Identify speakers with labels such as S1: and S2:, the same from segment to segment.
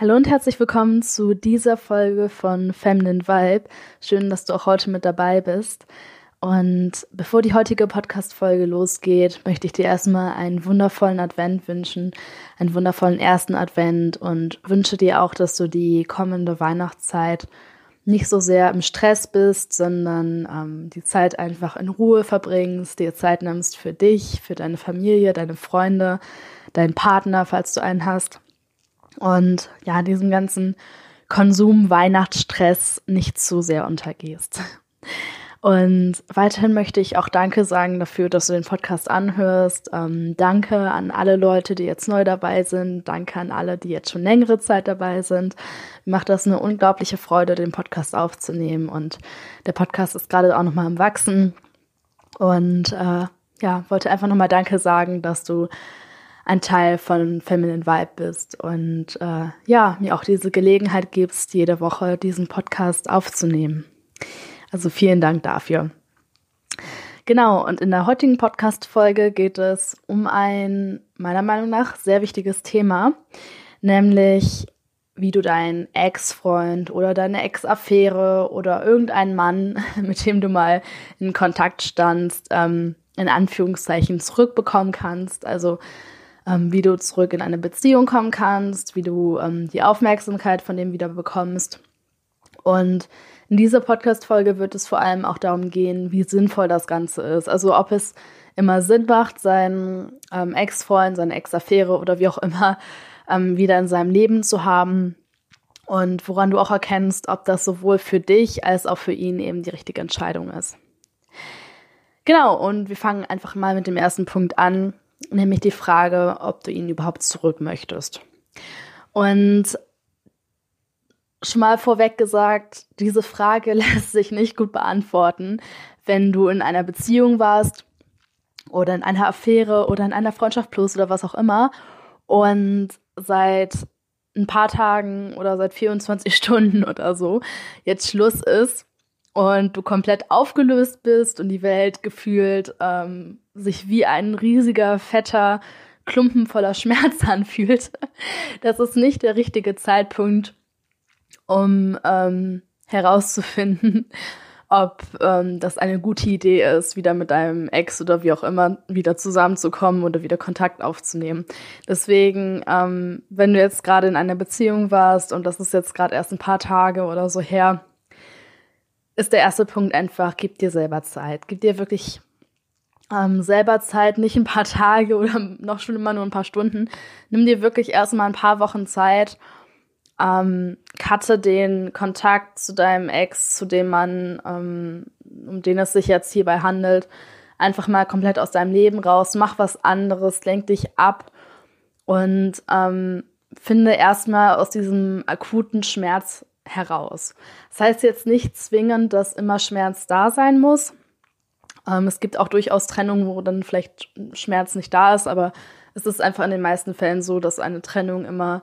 S1: Hallo und herzlich willkommen zu dieser Folge von Feminine Vibe. Schön, dass du auch heute mit dabei bist. Und bevor die heutige Podcast-Folge losgeht, möchte ich dir erstmal einen wundervollen Advent wünschen, einen wundervollen ersten Advent und wünsche dir auch, dass du die kommende Weihnachtszeit nicht so sehr im Stress bist, sondern ähm, die Zeit einfach in Ruhe verbringst, dir Zeit nimmst für dich, für deine Familie, deine Freunde, deinen Partner, falls du einen hast und ja, diesem ganzen Konsum-Weihnachtsstress nicht zu sehr untergehst. Und weiterhin möchte ich auch Danke sagen dafür, dass du den Podcast anhörst. Ähm, danke an alle Leute, die jetzt neu dabei sind. Danke an alle, die jetzt schon längere Zeit dabei sind. Mir macht das eine unglaubliche Freude, den Podcast aufzunehmen. Und der Podcast ist gerade auch nochmal am Wachsen. Und äh, ja, wollte einfach nochmal Danke sagen, dass du ein Teil von Feminine Vibe bist und äh, ja, mir auch diese Gelegenheit gibst, jede Woche diesen Podcast aufzunehmen. Also vielen Dank dafür. Genau, und in der heutigen Podcast-Folge geht es um ein, meiner Meinung nach, sehr wichtiges Thema, nämlich wie du deinen Ex-Freund oder deine Ex-Affäre oder irgendeinen Mann, mit dem du mal in Kontakt standst, ähm, in Anführungszeichen zurückbekommen kannst. Also ähm, wie du zurück in eine Beziehung kommen kannst, wie du ähm, die Aufmerksamkeit von dem wieder bekommst. Und in dieser Podcast-Folge wird es vor allem auch darum gehen, wie sinnvoll das Ganze ist. Also ob es immer Sinn macht, seinen ähm, Ex-Freund, seine Ex-Affäre oder wie auch immer ähm, wieder in seinem Leben zu haben. Und woran du auch erkennst, ob das sowohl für dich als auch für ihn eben die richtige Entscheidung ist. Genau, und wir fangen einfach mal mit dem ersten Punkt an nämlich die Frage, ob du ihn überhaupt zurück möchtest. Und schon mal vorweg gesagt, diese Frage lässt sich nicht gut beantworten, wenn du in einer Beziehung warst oder in einer Affäre oder in einer Freundschaft plus oder was auch immer und seit ein paar Tagen oder seit 24 Stunden oder so jetzt Schluss ist und du komplett aufgelöst bist und die Welt gefühlt ähm, sich wie ein riesiger, fetter Klumpen voller Schmerz anfühlt. Das ist nicht der richtige Zeitpunkt, um ähm, herauszufinden, ob ähm, das eine gute Idee ist, wieder mit deinem Ex oder wie auch immer wieder zusammenzukommen oder wieder Kontakt aufzunehmen. Deswegen, ähm, wenn du jetzt gerade in einer Beziehung warst und das ist jetzt gerade erst ein paar Tage oder so her, ist der erste Punkt einfach, gib dir selber Zeit. Gib dir wirklich ähm, selber Zeit, nicht ein paar Tage oder noch schon immer nur ein paar Stunden. Nimm dir wirklich erstmal ein paar Wochen Zeit. Ähm, cutte den Kontakt zu deinem Ex, zu dem Mann, ähm, um den es sich jetzt hierbei handelt, einfach mal komplett aus deinem Leben raus. Mach was anderes, lenk dich ab und ähm, finde erstmal aus diesem akuten Schmerz heraus. Das heißt jetzt nicht zwingend, dass immer Schmerz da sein muss. Ähm, es gibt auch durchaus Trennungen, wo dann vielleicht Schmerz nicht da ist, aber es ist einfach in den meisten Fällen so, dass eine Trennung immer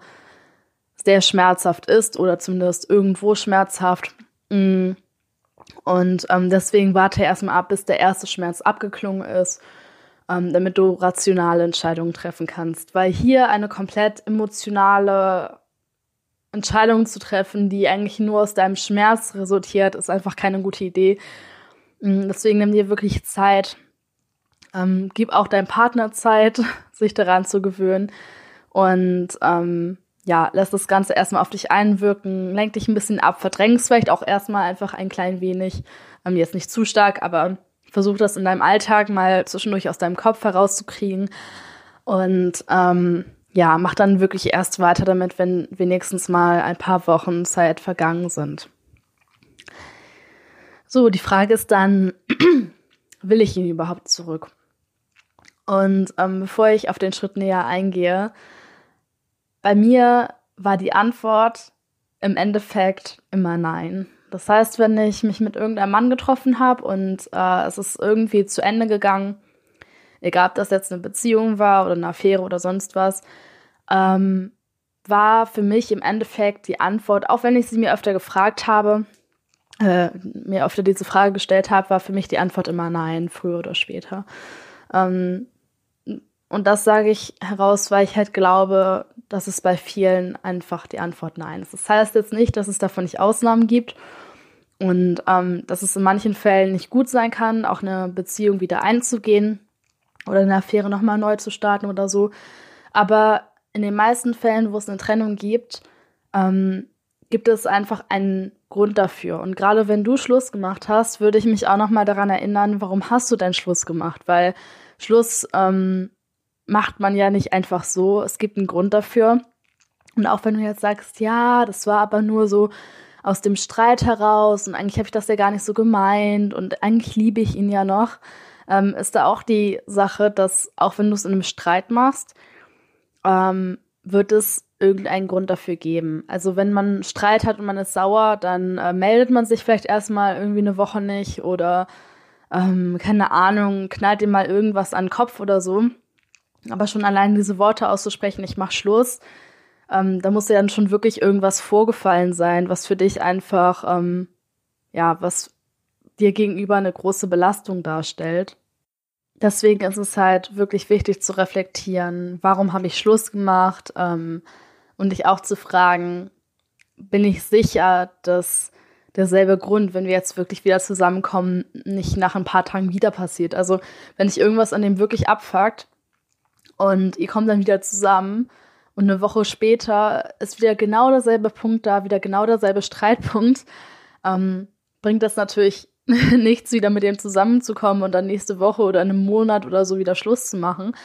S1: sehr schmerzhaft ist oder zumindest irgendwo schmerzhaft. Mm. Und ähm, deswegen warte erstmal ab, bis der erste Schmerz abgeklungen ist, ähm, damit du rationale Entscheidungen treffen kannst. Weil hier eine komplett emotionale Entscheidungen zu treffen, die eigentlich nur aus deinem Schmerz resultiert, ist einfach keine gute Idee. Mm, deswegen nimm dir wirklich Zeit. Ähm, gib auch deinem Partner Zeit, sich daran zu gewöhnen. Und ähm, ja, lass das Ganze erstmal auf dich einwirken, lenk dich ein bisschen ab, verdrängst vielleicht auch erstmal einfach ein klein wenig. Ähm, jetzt nicht zu stark, aber versuch das in deinem Alltag mal zwischendurch aus deinem Kopf herauszukriegen. Und ähm, ja, mach dann wirklich erst weiter damit, wenn wenigstens mal ein paar Wochen Zeit vergangen sind. So, die Frage ist dann, will ich ihn überhaupt zurück? Und ähm, bevor ich auf den Schritt näher eingehe, bei mir war die Antwort im Endeffekt immer nein. Das heißt, wenn ich mich mit irgendeinem Mann getroffen habe und äh, es ist irgendwie zu Ende gegangen, egal ob das jetzt eine Beziehung war oder eine Affäre oder sonst was, ähm, war für mich im Endeffekt die Antwort, auch wenn ich sie mir öfter gefragt habe, äh, mir öfter diese Frage gestellt habe, war für mich die Antwort immer nein, früher oder später. Ähm, und das sage ich heraus, weil ich halt glaube, dass es bei vielen einfach die Antwort nein ist. Das heißt jetzt nicht, dass es davon nicht Ausnahmen gibt und ähm, dass es in manchen Fällen nicht gut sein kann, auch eine Beziehung wieder einzugehen oder eine Affäre nochmal neu zu starten oder so. Aber in den meisten Fällen, wo es eine Trennung gibt, ähm, gibt es einfach einen Grund dafür. Und gerade wenn du Schluss gemacht hast, würde ich mich auch nochmal daran erinnern, warum hast du denn Schluss gemacht? Weil Schluss ähm, macht man ja nicht einfach so. Es gibt einen Grund dafür. Und auch wenn du jetzt sagst, ja, das war aber nur so aus dem Streit heraus und eigentlich habe ich das ja gar nicht so gemeint und eigentlich liebe ich ihn ja noch, ähm, ist da auch die Sache, dass auch wenn du es in einem Streit machst, ähm, wird es irgendeinen Grund dafür geben. Also wenn man Streit hat und man ist sauer, dann äh, meldet man sich vielleicht erstmal irgendwie eine Woche nicht oder ähm, keine Ahnung, knallt ihm mal irgendwas an den Kopf oder so. Aber schon allein diese Worte auszusprechen, ich mach Schluss, ähm, da muss ja dann schon wirklich irgendwas vorgefallen sein, was für dich einfach, ähm, ja, was dir gegenüber eine große Belastung darstellt. Deswegen ist es halt wirklich wichtig zu reflektieren, warum habe ich Schluss gemacht ähm, und dich auch zu fragen, bin ich sicher, dass derselbe Grund, wenn wir jetzt wirklich wieder zusammenkommen, nicht nach ein paar Tagen wieder passiert. Also wenn ich irgendwas an dem wirklich abfuckt und ihr kommt dann wieder zusammen und eine Woche später ist wieder genau derselbe Punkt da, wieder genau derselbe Streitpunkt, ähm, bringt das natürlich nichts, wieder mit dem zusammenzukommen und dann nächste Woche oder in einem Monat oder so wieder Schluss zu machen.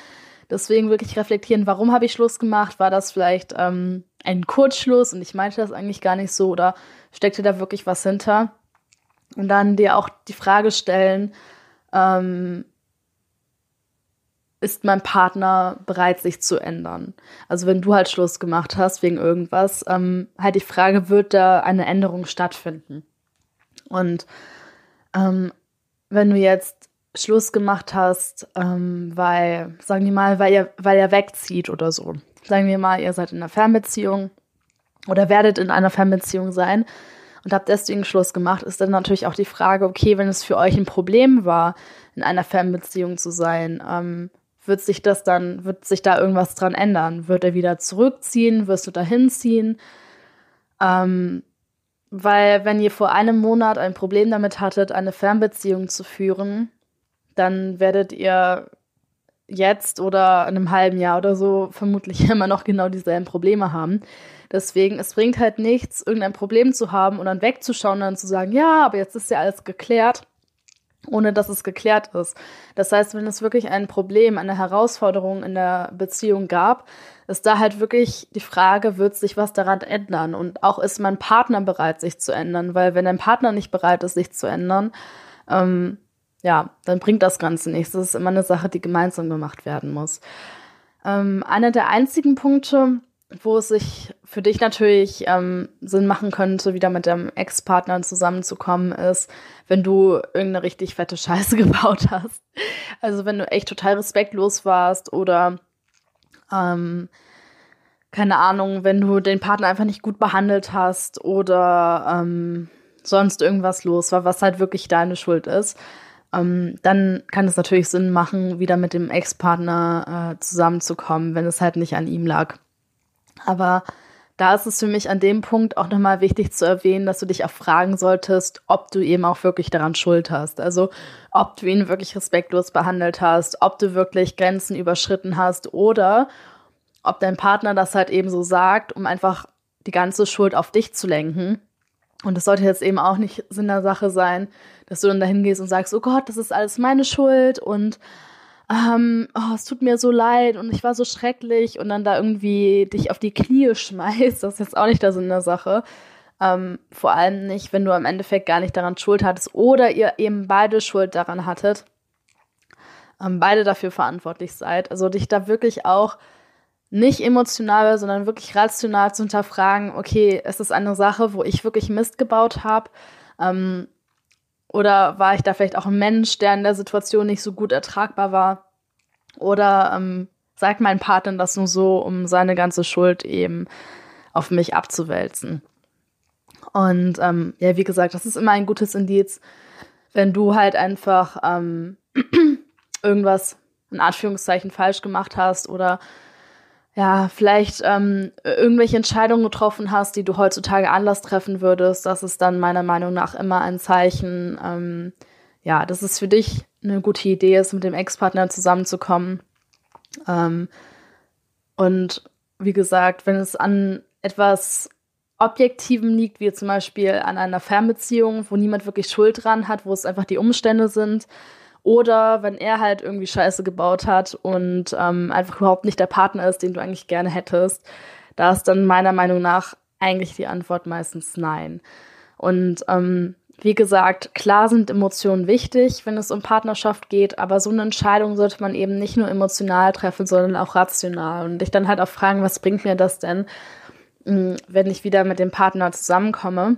S1: Deswegen wirklich reflektieren, warum habe ich Schluss gemacht? War das vielleicht ähm, ein Kurzschluss und ich meinte das eigentlich gar nicht so oder steckte da wirklich was hinter? Und dann dir auch die Frage stellen, ähm, ist mein Partner bereit, sich zu ändern? Also wenn du halt Schluss gemacht hast wegen irgendwas, ähm, halt die Frage, wird da eine Änderung stattfinden? Und ähm, wenn du jetzt Schluss gemacht hast, ähm, weil, sagen wir mal, weil ihr, weil er wegzieht oder so. Sagen wir mal, ihr seid in einer Fernbeziehung oder werdet in einer Fernbeziehung sein und habt deswegen Schluss gemacht, ist dann natürlich auch die Frage, okay, wenn es für euch ein Problem war, in einer Fernbeziehung zu sein, ähm, wird sich das dann, wird sich da irgendwas dran ändern? Wird er wieder zurückziehen? Wirst du dahin ziehen? Ähm, weil wenn ihr vor einem Monat ein Problem damit hattet, eine Fernbeziehung zu führen, dann werdet ihr jetzt oder in einem halben Jahr oder so vermutlich immer noch genau dieselben Probleme haben. Deswegen, es bringt halt nichts, irgendein Problem zu haben und dann wegzuschauen und dann zu sagen, ja, aber jetzt ist ja alles geklärt, ohne dass es geklärt ist. Das heißt, wenn es wirklich ein Problem, eine Herausforderung in der Beziehung gab, ist da halt wirklich die Frage, wird sich was daran ändern? Und auch ist mein Partner bereit, sich zu ändern? Weil wenn dein Partner nicht bereit ist, sich zu ändern, ähm, ja, dann bringt das Ganze nichts. Das ist immer eine Sache, die gemeinsam gemacht werden muss. Ähm, einer der einzigen Punkte, wo es sich für dich natürlich ähm, Sinn machen könnte, wieder mit deinem Ex-Partner zusammenzukommen, ist, wenn du irgendeine richtig fette Scheiße gebaut hast. Also wenn du echt total respektlos warst oder ähm, keine Ahnung, wenn du den Partner einfach nicht gut behandelt hast oder ähm, sonst irgendwas los war, was halt wirklich deine Schuld ist, ähm, dann kann es natürlich Sinn machen, wieder mit dem Ex-Partner äh, zusammenzukommen, wenn es halt nicht an ihm lag. Aber da ist es für mich an dem Punkt auch nochmal wichtig zu erwähnen, dass du dich auch fragen solltest, ob du eben auch wirklich daran schuld hast. Also ob du ihn wirklich respektlos behandelt hast, ob du wirklich Grenzen überschritten hast oder ob dein Partner das halt eben so sagt, um einfach die ganze Schuld auf dich zu lenken. Und es sollte jetzt eben auch nicht Sinn der Sache sein, dass du dann dahin gehst und sagst, oh Gott, das ist alles meine Schuld und ähm, oh, es tut mir so leid und ich war so schrecklich und dann da irgendwie dich auf die Knie schmeißt, das ist jetzt auch nicht der Sinn der Sache. Ähm, vor allem nicht, wenn du am Endeffekt gar nicht daran Schuld hattest oder ihr eben beide Schuld daran hattet, ähm, beide dafür verantwortlich seid. Also dich da wirklich auch nicht emotional, sondern wirklich rational zu hinterfragen, okay, es ist eine Sache, wo ich wirklich Mist gebaut habe Ähm, oder war ich da vielleicht auch ein Mensch, der in der Situation nicht so gut ertragbar war? Oder ähm, sagt mein Partner das nur so, um seine ganze Schuld eben auf mich abzuwälzen? Und ähm, ja, wie gesagt, das ist immer ein gutes Indiz, wenn du halt einfach ähm, irgendwas in Anführungszeichen falsch gemacht hast oder ja, vielleicht ähm, irgendwelche Entscheidungen getroffen hast, die du heutzutage anders treffen würdest, das ist dann meiner Meinung nach immer ein Zeichen, ähm, ja, dass es für dich eine gute Idee ist, mit dem Ex-Partner zusammenzukommen. Ähm, und wie gesagt, wenn es an etwas Objektivem liegt, wie zum Beispiel an einer Fernbeziehung, wo niemand wirklich Schuld dran hat, wo es einfach die Umstände sind, oder wenn er halt irgendwie Scheiße gebaut hat und ähm, einfach überhaupt nicht der Partner ist, den du eigentlich gerne hättest, da ist dann meiner Meinung nach eigentlich die Antwort meistens nein. Und ähm, wie gesagt, klar sind Emotionen wichtig, wenn es um Partnerschaft geht, aber so eine Entscheidung sollte man eben nicht nur emotional treffen, sondern auch rational. Und dich dann halt auch fragen, was bringt mir das denn, hm, wenn ich wieder mit dem Partner zusammenkomme?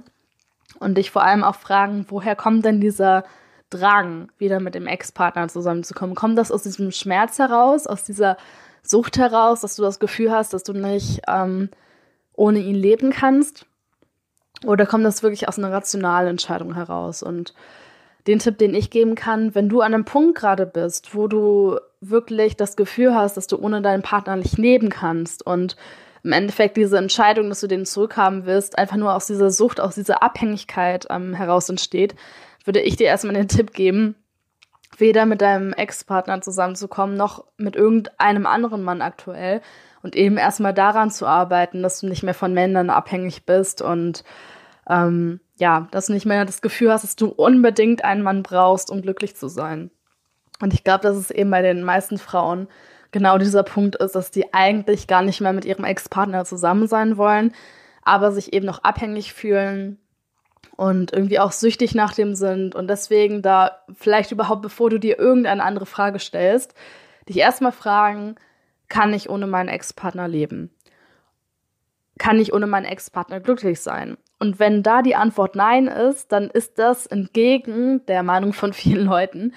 S1: Und dich vor allem auch fragen, woher kommt denn dieser Drang, wieder mit dem Ex-Partner zusammenzukommen? Kommt das aus diesem Schmerz heraus, aus dieser Sucht heraus, dass du das Gefühl hast, dass du nicht ähm, ohne ihn leben kannst? Oder kommt das wirklich aus einer rationalen Entscheidung heraus? Und den Tipp, den ich geben kann, wenn du an einem Punkt gerade bist, wo du wirklich das Gefühl hast, dass du ohne deinen Partner nicht leben kannst und im Endeffekt diese Entscheidung, dass du den zurückhaben willst, einfach nur aus dieser Sucht, aus dieser Abhängigkeit ähm, heraus entsteht, würde ich dir erstmal den Tipp geben, weder mit deinem Ex-Partner zusammenzukommen, noch mit irgendeinem anderen Mann aktuell. Und eben erstmal daran zu arbeiten, dass du nicht mehr von Männern abhängig bist und ähm, ja, dass du nicht mehr das Gefühl hast, dass du unbedingt einen Mann brauchst, um glücklich zu sein. Und ich glaube, dass es eben bei den meisten Frauen genau dieser Punkt ist, dass die eigentlich gar nicht mehr mit ihrem Ex-Partner zusammen sein wollen, aber sich eben noch abhängig fühlen und irgendwie auch süchtig nach dem sind und deswegen da vielleicht überhaupt, bevor du dir irgendeine andere Frage stellst, dich erstmal fragen, kann ich ohne meinen Ex-Partner leben? Kann ich ohne meinen Ex-Partner glücklich sein? Und wenn da die Antwort Nein ist, dann ist das entgegen der Meinung von vielen Leuten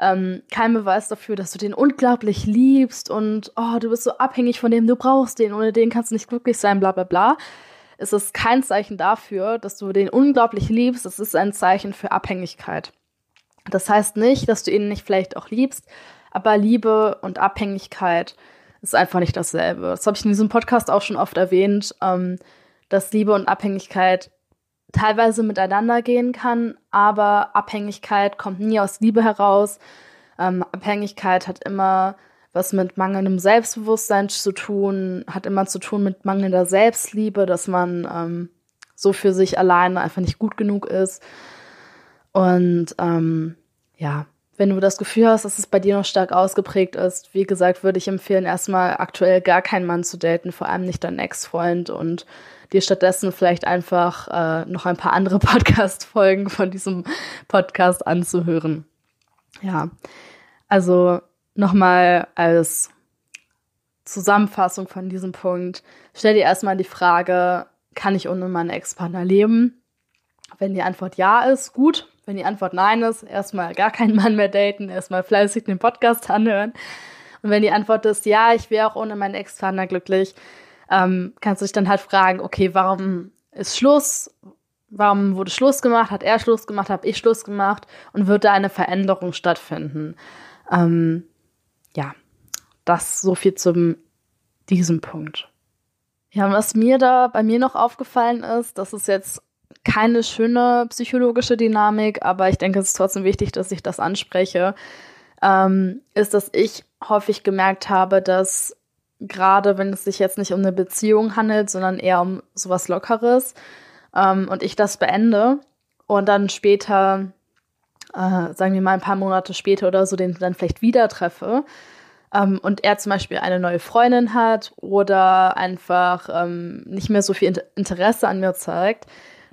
S1: ähm, kein Beweis dafür, dass du den unglaublich liebst und oh, du bist so abhängig von dem, du brauchst den, ohne den kannst du nicht glücklich sein, bla bla bla ist es kein Zeichen dafür, dass du den unglaublich liebst. Es ist ein Zeichen für Abhängigkeit. Das heißt nicht, dass du ihn nicht vielleicht auch liebst, aber Liebe und Abhängigkeit ist einfach nicht dasselbe. Das habe ich in diesem Podcast auch schon oft erwähnt, ähm, dass Liebe und Abhängigkeit teilweise miteinander gehen kann, aber Abhängigkeit kommt nie aus Liebe heraus. Ähm, Abhängigkeit hat immer was mit mangelndem Selbstbewusstsein zu tun, hat immer zu tun mit mangelnder Selbstliebe, dass man ähm, so für sich alleine einfach nicht gut genug ist. Und ähm, ja, wenn du das Gefühl hast, dass es bei dir noch stark ausgeprägt ist, wie gesagt, würde ich empfehlen, erstmal aktuell gar keinen Mann zu daten, vor allem nicht deinen Ex-Freund und dir stattdessen vielleicht einfach äh, noch ein paar andere Podcast-Folgen von diesem Podcast anzuhören. Ja, also nochmal als Zusammenfassung von diesem Punkt, stell dir erstmal die Frage, kann ich ohne meinen Ex-Partner leben? Wenn die Antwort ja ist, gut. Wenn die Antwort nein ist, erstmal gar keinen Mann mehr daten, erstmal fleißig den Podcast anhören. Und wenn die Antwort ist, ja, ich wäre auch ohne meinen Ex-Partner glücklich, ähm, kannst du dich dann halt fragen, okay, warum ist Schluss? Warum wurde Schluss gemacht? Hat er Schluss gemacht? Habe ich Schluss gemacht? Und wird da eine Veränderung stattfinden? Ähm, ja, das so viel zum diesem Punkt. Ja, und was mir da bei mir noch aufgefallen ist, das ist jetzt keine schöne psychologische Dynamik, aber ich denke, es ist trotzdem wichtig, dass ich das anspreche, ähm, ist, dass ich häufig gemerkt habe, dass gerade wenn es sich jetzt nicht um eine Beziehung handelt, sondern eher um sowas Lockeres ähm, und ich das beende und dann später äh, sagen wir mal ein paar Monate später oder so, den dann vielleicht wieder treffe ähm, und er zum Beispiel eine neue Freundin hat oder einfach ähm, nicht mehr so viel Interesse an mir zeigt,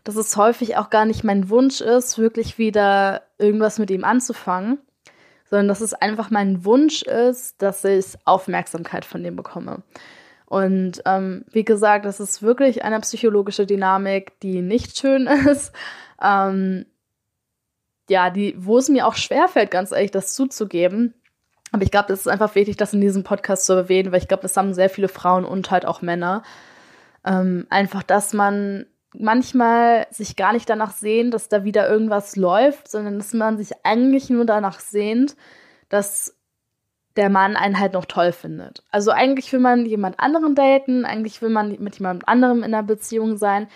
S1: dass es häufig auch gar nicht mein Wunsch ist, wirklich wieder irgendwas mit ihm anzufangen, sondern dass es einfach mein Wunsch ist, dass ich Aufmerksamkeit von dem bekomme. Und ähm, wie gesagt, das ist wirklich eine psychologische Dynamik, die nicht schön ist. Ähm, ja, die, wo es mir auch schwerfällt, ganz ehrlich, das zuzugeben. Aber ich glaube, es ist einfach wichtig, das in diesem Podcast zu erwähnen, weil ich glaube, das haben sehr viele Frauen und halt auch Männer. Ähm, einfach, dass man manchmal sich gar nicht danach sehnt, dass da wieder irgendwas läuft, sondern dass man sich eigentlich nur danach sehnt, dass der Mann einen halt noch toll findet. Also eigentlich will man jemand anderen daten, eigentlich will man mit jemand anderem in einer Beziehung sein,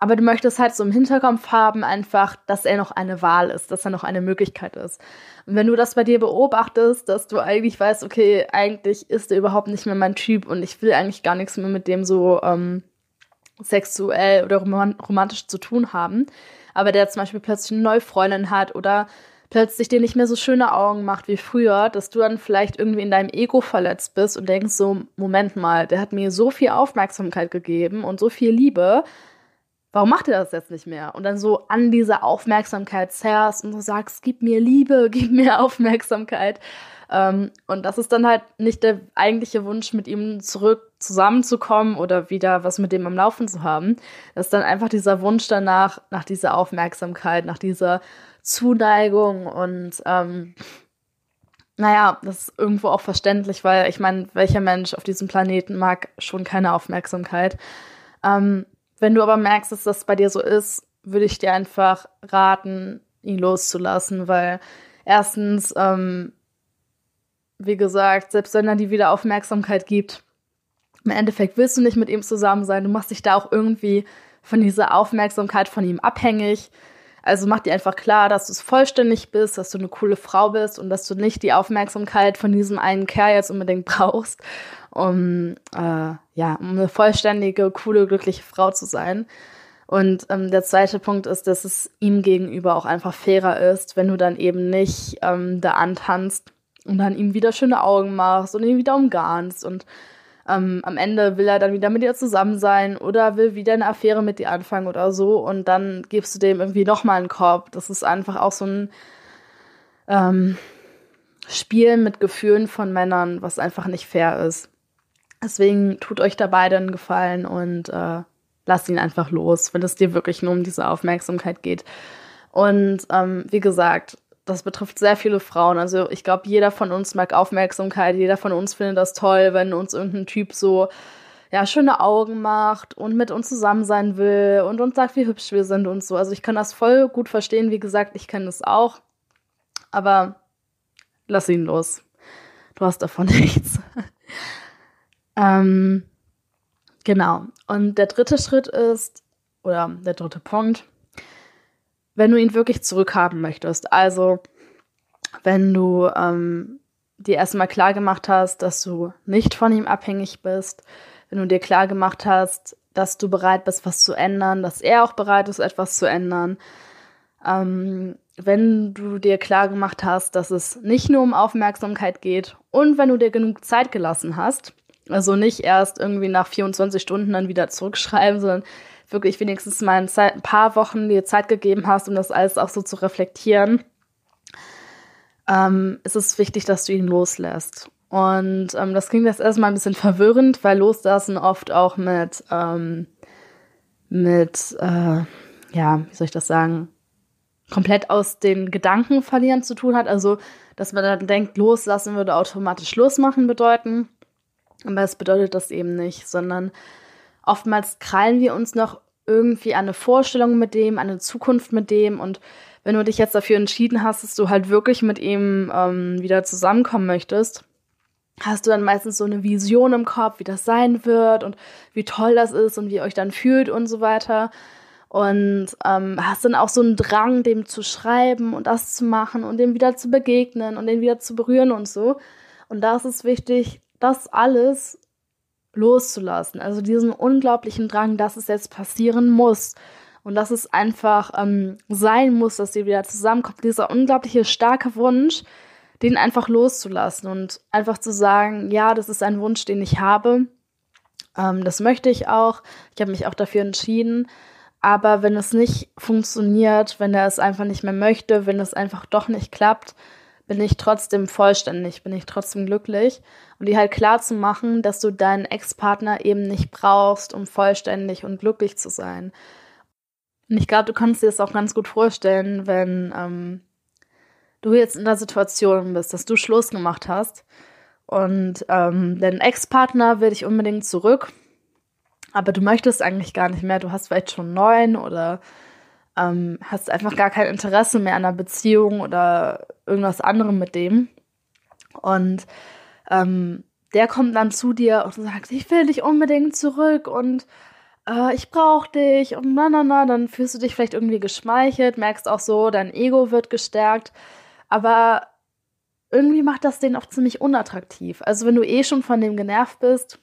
S1: aber du möchtest halt so im Hinterkopf haben, einfach, dass er noch eine Wahl ist, dass er noch eine Möglichkeit ist. Und wenn du das bei dir beobachtest, dass du eigentlich weißt, okay, eigentlich ist er überhaupt nicht mehr mein Typ und ich will eigentlich gar nichts mehr mit dem so ähm, sexuell oder romantisch zu tun haben, aber der zum Beispiel plötzlich eine neue Freundin hat oder plötzlich dir nicht mehr so schöne Augen macht wie früher, dass du dann vielleicht irgendwie in deinem Ego verletzt bist und denkst so, Moment mal, der hat mir so viel Aufmerksamkeit gegeben und so viel Liebe, warum macht er das jetzt nicht mehr? Und dann so an dieser Aufmerksamkeit zerrst und so sagst, gib mir Liebe, gib mir Aufmerksamkeit. Ähm, und das ist dann halt nicht der eigentliche Wunsch, mit ihm zurück zusammenzukommen oder wieder was mit dem am Laufen zu haben. Das ist dann einfach dieser Wunsch danach, nach dieser Aufmerksamkeit, nach dieser Zuneigung und ähm, naja, das ist irgendwo auch verständlich, weil ich meine, welcher Mensch auf diesem Planeten mag schon keine Aufmerksamkeit. Ähm, wenn du aber merkst, dass das bei dir so ist, würde ich dir einfach raten, ihn loszulassen, weil erstens, ähm, wie gesagt, selbst wenn er dir wieder Aufmerksamkeit gibt, im Endeffekt willst du nicht mit ihm zusammen sein, du machst dich da auch irgendwie von dieser Aufmerksamkeit von ihm abhängig. Also mach dir einfach klar, dass du es vollständig bist, dass du eine coole Frau bist und dass du nicht die Aufmerksamkeit von diesem einen Kerl jetzt unbedingt brauchst, um äh, ja, um eine vollständige, coole, glückliche Frau zu sein. Und ähm, der zweite Punkt ist, dass es ihm gegenüber auch einfach fairer ist, wenn du dann eben nicht ähm, da antanzt und dann ihm wieder schöne Augen machst und ihn wieder umgarnst und ähm, am Ende will er dann wieder mit dir zusammen sein oder will wieder eine Affäre mit dir anfangen oder so und dann gibst du dem irgendwie nochmal einen Korb. Das ist einfach auch so ein ähm, Spiel mit Gefühlen von Männern, was einfach nicht fair ist. Deswegen tut euch da beide einen Gefallen und äh, lasst ihn einfach los, wenn es dir wirklich nur um diese Aufmerksamkeit geht. Und ähm, wie gesagt, das betrifft sehr viele Frauen. Also ich glaube, jeder von uns mag Aufmerksamkeit, jeder von uns findet das toll, wenn uns irgendein Typ so ja, schöne Augen macht und mit uns zusammen sein will und uns sagt, wie hübsch wir sind und so. Also ich kann das voll gut verstehen. Wie gesagt, ich kenne das auch. Aber lass ihn los. Du hast davon nichts. Ähm, genau. Und der dritte Schritt ist, oder der dritte Punkt, wenn du ihn wirklich zurückhaben möchtest. Also, wenn du ähm, dir erstmal klar gemacht hast, dass du nicht von ihm abhängig bist, wenn du dir klar gemacht hast, dass du bereit bist, was zu ändern, dass er auch bereit ist, etwas zu ändern. Ähm, wenn du dir klar gemacht hast, dass es nicht nur um Aufmerksamkeit geht und wenn du dir genug Zeit gelassen hast, also nicht erst irgendwie nach 24 Stunden dann wieder zurückschreiben, sondern wirklich wenigstens mal ein paar Wochen dir Zeit gegeben hast, um das alles auch so zu reflektieren, ähm, ist es wichtig, dass du ihn loslässt. Und ähm, das klingt jetzt erstmal ein bisschen verwirrend, weil Loslassen oft auch mit, ähm, mit, äh, ja, wie soll ich das sagen, komplett aus den Gedanken verlieren zu tun hat. Also, dass man dann denkt, loslassen würde automatisch Schluss machen bedeuten. Aber es bedeutet das eben nicht, sondern oftmals krallen wir uns noch irgendwie eine Vorstellung mit dem, eine Zukunft mit dem und wenn du dich jetzt dafür entschieden hast, dass du halt wirklich mit ihm ähm, wieder zusammenkommen möchtest, hast du dann meistens so eine Vision im Kopf, wie das sein wird und wie toll das ist und wie ihr euch dann fühlt und so weiter. Und ähm, hast dann auch so einen Drang, dem zu schreiben und das zu machen und dem wieder zu begegnen und den wieder zu berühren und so. Und da ist es wichtig, das alles loszulassen. Also diesen unglaublichen Drang, dass es jetzt passieren muss. Und dass es einfach ähm, sein muss, dass sie wieder zusammenkommt. Dieser unglaubliche starke Wunsch, den einfach loszulassen und einfach zu sagen, ja, das ist ein Wunsch, den ich habe. Ähm, das möchte ich auch. Ich habe mich auch dafür entschieden. Aber wenn es nicht funktioniert, wenn er es einfach nicht mehr möchte, wenn es einfach doch nicht klappt, bin ich trotzdem vollständig, bin ich trotzdem glücklich. Und die halt klar zu machen, dass du deinen Ex-Partner eben nicht brauchst, um vollständig und glücklich zu sein. Und ich glaube, du kannst dir das auch ganz gut vorstellen, wenn ähm, du jetzt in der Situation bist, dass du Schluss gemacht hast und ähm, dein Ex-Partner will dich unbedingt zurück, aber du möchtest eigentlich gar nicht mehr. Du hast vielleicht schon neun oder ähm, hast einfach gar kein Interesse mehr an einer Beziehung oder irgendwas anderem mit dem. Und ähm, der kommt dann zu dir und sagt, ich will dich unbedingt zurück und äh, ich brauche dich und na, na, na, dann fühlst du dich vielleicht irgendwie geschmeichelt, merkst auch so, dein Ego wird gestärkt, aber irgendwie macht das den auch ziemlich unattraktiv. Also wenn du eh schon von dem genervt bist,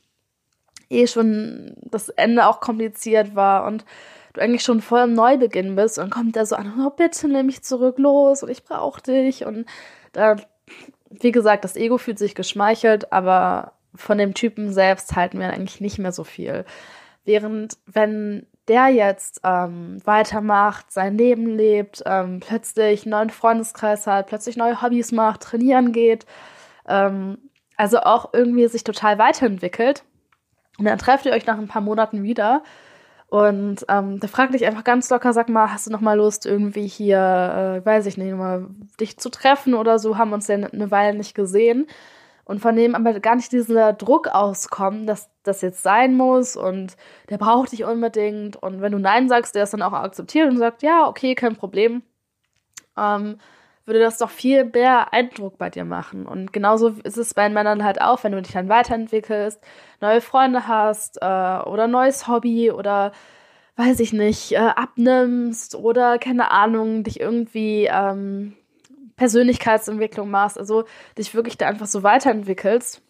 S1: eh schon das Ende auch kompliziert war und du eigentlich schon voll im Neubeginn bist und kommt der so an, oh bitte nimm mich zurück, los und ich brauche dich und da, wie gesagt, das Ego fühlt sich geschmeichelt, aber von dem Typen selbst halten wir eigentlich nicht mehr so viel. Während wenn der jetzt ähm, weitermacht, sein Leben lebt, ähm, plötzlich einen neuen Freundeskreis hat, plötzlich neue Hobbys macht, trainieren geht, ähm, also auch irgendwie sich total weiterentwickelt. Und dann trefft ihr euch nach ein paar Monaten wieder und ähm, da fragt dich einfach ganz locker, sag mal, hast du noch mal Lust, irgendwie hier, äh, weiß ich nicht, mal dich zu treffen oder so, haben uns ja eine Weile nicht gesehen. Und von dem aber gar nicht dieser Druck auskommen, dass das jetzt sein muss und der braucht dich unbedingt. Und wenn du Nein sagst, der ist dann auch akzeptiert und sagt, ja, okay, kein Problem, ähm, würde das doch viel mehr Eindruck bei dir machen. Und genauso ist es bei Männern halt auch, wenn du dich dann weiterentwickelst, neue Freunde hast äh, oder neues Hobby oder weiß ich nicht, äh, abnimmst oder keine Ahnung, dich irgendwie ähm, Persönlichkeitsentwicklung machst, also dich wirklich da einfach so weiterentwickelst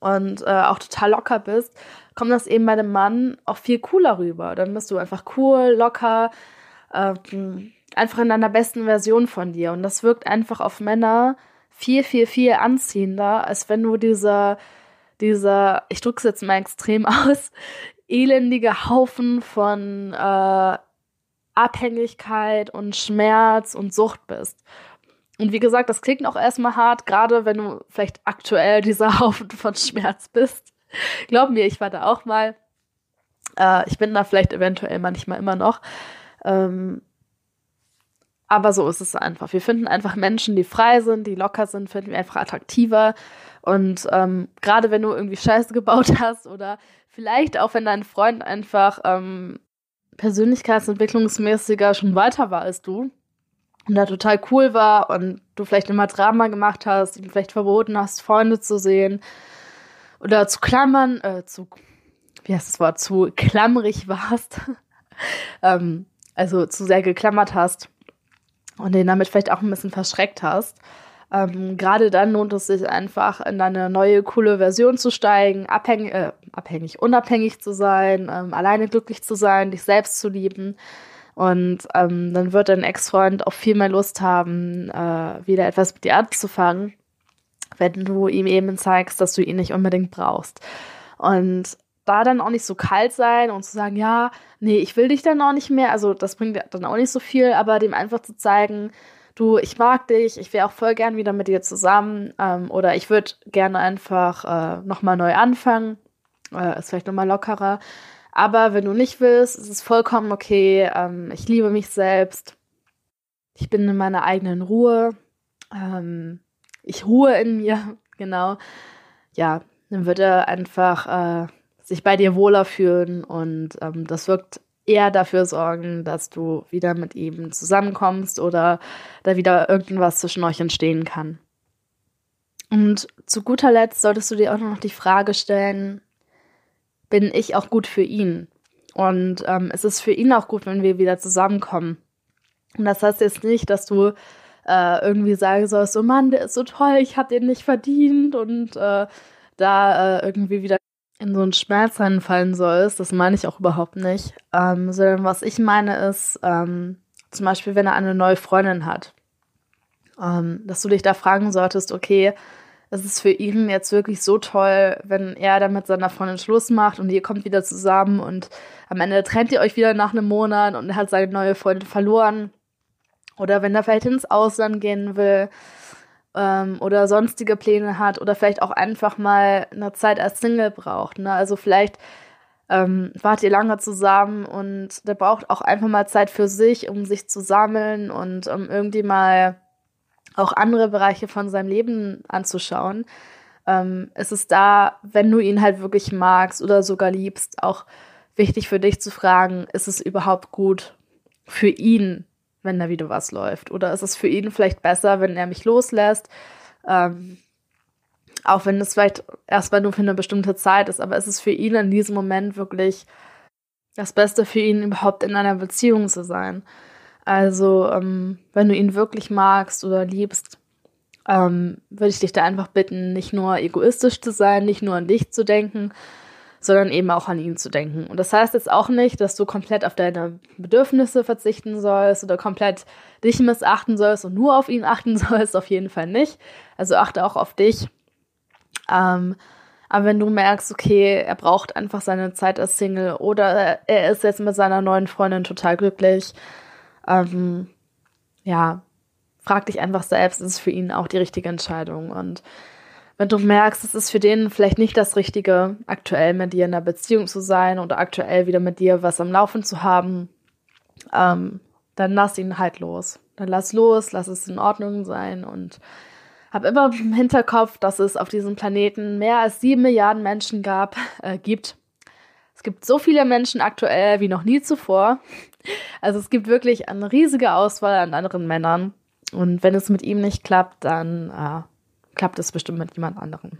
S1: und äh, auch total locker bist, kommt das eben bei dem Mann auch viel cooler rüber. Dann bist du einfach cool, locker, ähm, einfach in deiner besten Version von dir. Und das wirkt einfach auf Männer viel, viel, viel anziehender, als wenn du dieser, dieser, ich drücke es jetzt mal extrem aus, elendige Haufen von äh, Abhängigkeit und Schmerz und Sucht bist. Und wie gesagt, das klingt auch erstmal hart, gerade wenn du vielleicht aktuell dieser Haufen von Schmerz bist. Glaub mir, ich war da auch mal. Äh, ich bin da vielleicht eventuell manchmal immer noch. Ähm, aber so ist es einfach. Wir finden einfach Menschen, die frei sind, die locker sind, finden wir einfach attraktiver. Und ähm, gerade wenn du irgendwie Scheiße gebaut hast oder vielleicht auch wenn dein Freund einfach ähm, persönlichkeitsentwicklungsmäßiger schon weiter war als du, und da total cool war und du vielleicht immer Drama gemacht hast, ihm vielleicht verboten hast, Freunde zu sehen oder zu klammern, äh, zu, wie heißt das Wort, zu klammerig warst, ähm, also zu sehr geklammert hast und den damit vielleicht auch ein bisschen verschreckt hast. Ähm, Gerade dann lohnt es sich einfach, in deine neue, coole Version zu steigen, abhängig, äh, abhängig unabhängig zu sein, ähm, alleine glücklich zu sein, dich selbst zu lieben und ähm, dann wird dein Ex-Freund auch viel mehr Lust haben, äh, wieder etwas mit dir anzufangen, wenn du ihm eben zeigst, dass du ihn nicht unbedingt brauchst. Und da dann auch nicht so kalt sein und zu sagen, ja, nee, ich will dich dann auch nicht mehr. Also das bringt dann auch nicht so viel, aber dem einfach zu zeigen, du, ich mag dich, ich wäre auch voll gern wieder mit dir zusammen ähm, oder ich würde gerne einfach äh, nochmal neu anfangen, äh, ist vielleicht nochmal lockerer. Aber wenn du nicht willst, ist es vollkommen okay. Ähm, ich liebe mich selbst. Ich bin in meiner eigenen Ruhe. Ähm, ich ruhe in mir, genau. Ja, dann wird er einfach äh, sich bei dir wohler fühlen und ähm, das wirkt eher dafür sorgen, dass du wieder mit ihm zusammenkommst oder da wieder irgendwas zwischen euch entstehen kann. Und zu guter Letzt solltest du dir auch noch die Frage stellen, bin ich auch gut für ihn. Und ähm, es ist für ihn auch gut, wenn wir wieder zusammenkommen. Und das heißt jetzt nicht, dass du äh, irgendwie sagen sollst, oh Mann, der ist so toll, ich habe den nicht verdient und äh, da äh, irgendwie wieder in so einen Schmerz reinfallen sollst. Das meine ich auch überhaupt nicht. Ähm, sondern was ich meine ist, ähm, zum Beispiel, wenn er eine neue Freundin hat, ähm, dass du dich da fragen solltest, okay, es ist für ihn jetzt wirklich so toll, wenn er dann mit seiner Freundin Schluss macht und ihr kommt wieder zusammen und am Ende trennt ihr euch wieder nach einem Monat und er hat seine neue Freundin verloren. Oder wenn er vielleicht ins Ausland gehen will ähm, oder sonstige Pläne hat oder vielleicht auch einfach mal eine Zeit als Single braucht. Ne? Also vielleicht ähm, wart ihr lange zusammen und der braucht auch einfach mal Zeit für sich, um sich zu sammeln und um irgendwie mal auch andere Bereiche von seinem Leben anzuschauen. Ähm, es ist da, wenn du ihn halt wirklich magst oder sogar liebst, auch wichtig für dich zu fragen, ist es überhaupt gut für ihn, wenn da wieder was läuft? Oder ist es für ihn vielleicht besser, wenn er mich loslässt? Ähm, auch wenn es vielleicht erstmal nur für eine bestimmte Zeit ist, aber ist es für ihn in diesem Moment wirklich das Beste für ihn, überhaupt in einer Beziehung zu sein. Also, ähm, wenn du ihn wirklich magst oder liebst, ähm, würde ich dich da einfach bitten, nicht nur egoistisch zu sein, nicht nur an dich zu denken, sondern eben auch an ihn zu denken. Und das heißt jetzt auch nicht, dass du komplett auf deine Bedürfnisse verzichten sollst oder komplett dich missachten sollst und nur auf ihn achten sollst, auf jeden Fall nicht. Also achte auch auf dich ähm, aber wenn du merkst, okay, er braucht einfach seine Zeit als Single oder er ist jetzt mit seiner neuen Freundin total glücklich, ähm, ja, frag dich einfach selbst, ist es für ihn auch die richtige Entscheidung? Und wenn du merkst, es ist für den vielleicht nicht das Richtige, aktuell mit dir in einer Beziehung zu sein oder aktuell wieder mit dir was am Laufen zu haben, ähm, dann lass ihn halt los. Dann lass los, lass es in Ordnung sein und habe immer im Hinterkopf, dass es auf diesem Planeten mehr als sieben Milliarden Menschen gab, äh, gibt. Es gibt so viele Menschen aktuell wie noch nie zuvor. Also es gibt wirklich eine riesige Auswahl an anderen Männern. Und wenn es mit ihm nicht klappt, dann äh, klappt es bestimmt mit jemand anderem.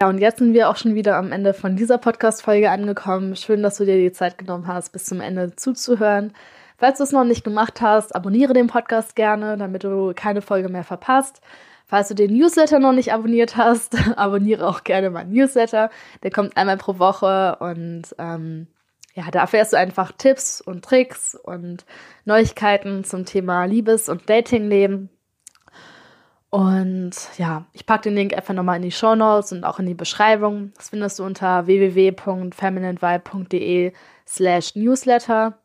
S1: Ja, und jetzt sind wir auch schon wieder am Ende von dieser Podcast-Folge angekommen. Schön, dass du dir die Zeit genommen hast, bis zum Ende zuzuhören. Falls du es noch nicht gemacht hast, abonniere den Podcast gerne, damit du keine Folge mehr verpasst. Falls du den Newsletter noch nicht abonniert hast, abonniere auch gerne meinen Newsletter. Der kommt einmal pro Woche und ähm, ja, da erfährst du einfach Tipps und Tricks und Neuigkeiten zum Thema Liebes- und Datingleben. Und ja, ich packe den Link einfach nochmal in die Show Notes und auch in die Beschreibung. Das findest du unter www.femininevibe.de slash newsletter.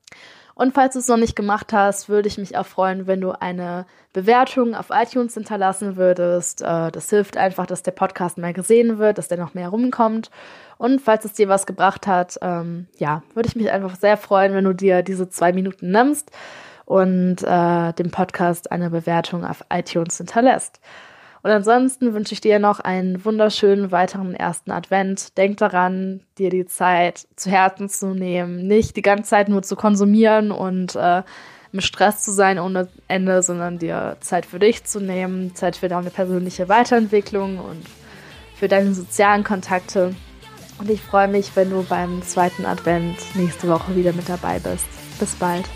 S1: Und falls du es noch nicht gemacht hast, würde ich mich auch freuen, wenn du eine Bewertung auf iTunes hinterlassen würdest. Äh, das hilft einfach, dass der Podcast mehr gesehen wird, dass der noch mehr rumkommt. Und falls es dir was gebracht hat, ähm, ja, würde ich mich einfach sehr freuen, wenn du dir diese zwei Minuten nimmst und äh, dem Podcast eine Bewertung auf iTunes hinterlässt. Und ansonsten wünsche ich dir noch einen wunderschönen weiteren ersten Advent. Denk daran, dir die Zeit zu Herzen zu nehmen, nicht die ganze Zeit nur zu konsumieren und äh, im Stress zu sein ohne Ende, sondern dir Zeit für dich zu nehmen, Zeit für deine persönliche Weiterentwicklung und für deine sozialen Kontakte. Und ich freue mich, wenn du beim zweiten Advent nächste Woche wieder mit dabei bist. Bis bald.